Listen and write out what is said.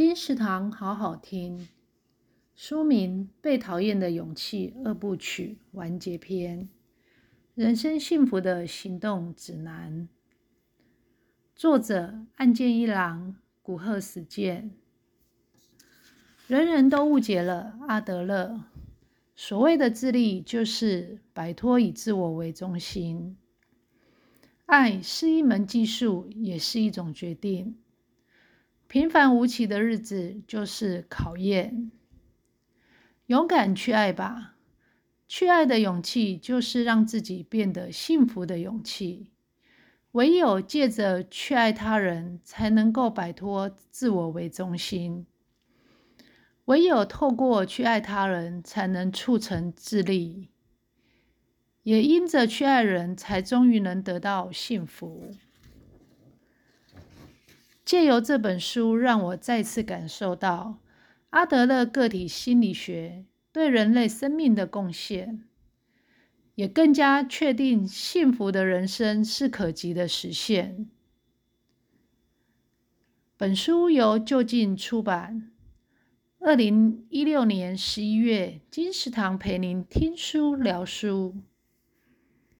金石堂好好听。书名《被讨厌的勇气二部曲》完结篇，人生幸福的行动指南。作者：岸见一郎、古贺史健。人人都误解了阿德勒，所谓的自立就是摆脱以自我为中心。爱是一门技术，也是一种决定。平凡无奇的日子就是考验。勇敢去爱吧，去爱的勇气就是让自己变得幸福的勇气。唯有借着去爱他人，才能够摆脱自我为中心。唯有透过去爱他人，才能促成自立。也因着去爱人，才终于能得到幸福。借由这本书，让我再次感受到阿德勒个体心理学对人类生命的贡献，也更加确定幸福的人生是可及的实现。本书由就近出版，二零一六年十一月，金石堂陪您听书聊书。